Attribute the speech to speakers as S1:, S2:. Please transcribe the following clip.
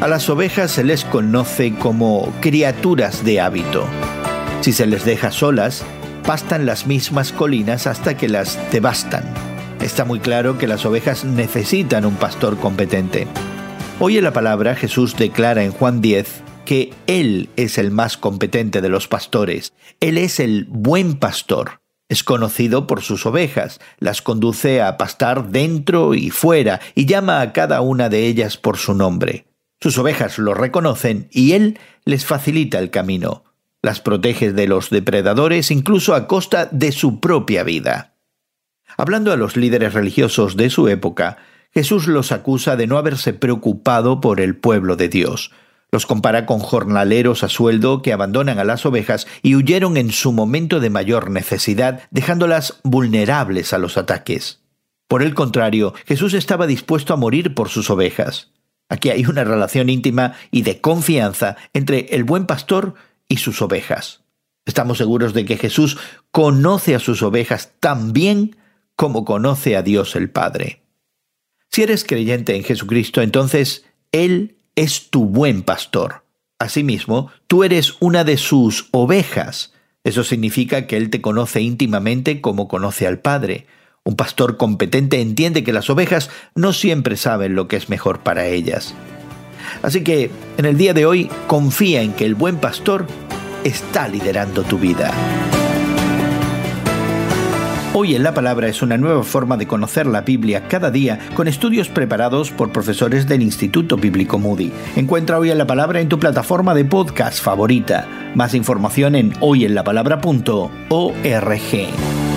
S1: A las ovejas se les conoce como criaturas de hábito. Si se les deja solas, pastan las mismas colinas hasta que las devastan. Está muy claro que las ovejas necesitan un pastor competente. Hoy en la palabra Jesús declara en Juan 10 que Él es el más competente de los pastores. Él es el buen pastor. Es conocido por sus ovejas, las conduce a pastar dentro y fuera y llama a cada una de ellas por su nombre. Sus ovejas lo reconocen y él les facilita el camino. Las protege de los depredadores incluso a costa de su propia vida. Hablando a los líderes religiosos de su época, Jesús los acusa de no haberse preocupado por el pueblo de Dios. Los compara con jornaleros a sueldo que abandonan a las ovejas y huyeron en su momento de mayor necesidad, dejándolas vulnerables a los ataques. Por el contrario, Jesús estaba dispuesto a morir por sus ovejas. Aquí hay una relación íntima y de confianza entre el buen pastor y sus ovejas. Estamos seguros de que Jesús conoce a sus ovejas tan bien como conoce a Dios el Padre. Si eres creyente en Jesucristo, entonces Él es tu buen pastor. Asimismo, tú eres una de sus ovejas. Eso significa que Él te conoce íntimamente como conoce al Padre. Un pastor competente entiende que las ovejas no siempre saben lo que es mejor para ellas. Así que en el día de hoy confía en que el buen pastor está liderando tu vida. Hoy en la Palabra es una nueva forma de conocer la Biblia cada día con estudios preparados por profesores del Instituto Bíblico Moody. Encuentra Hoy en la Palabra en tu plataforma de podcast favorita. Más información en hoyenlapalabra.org.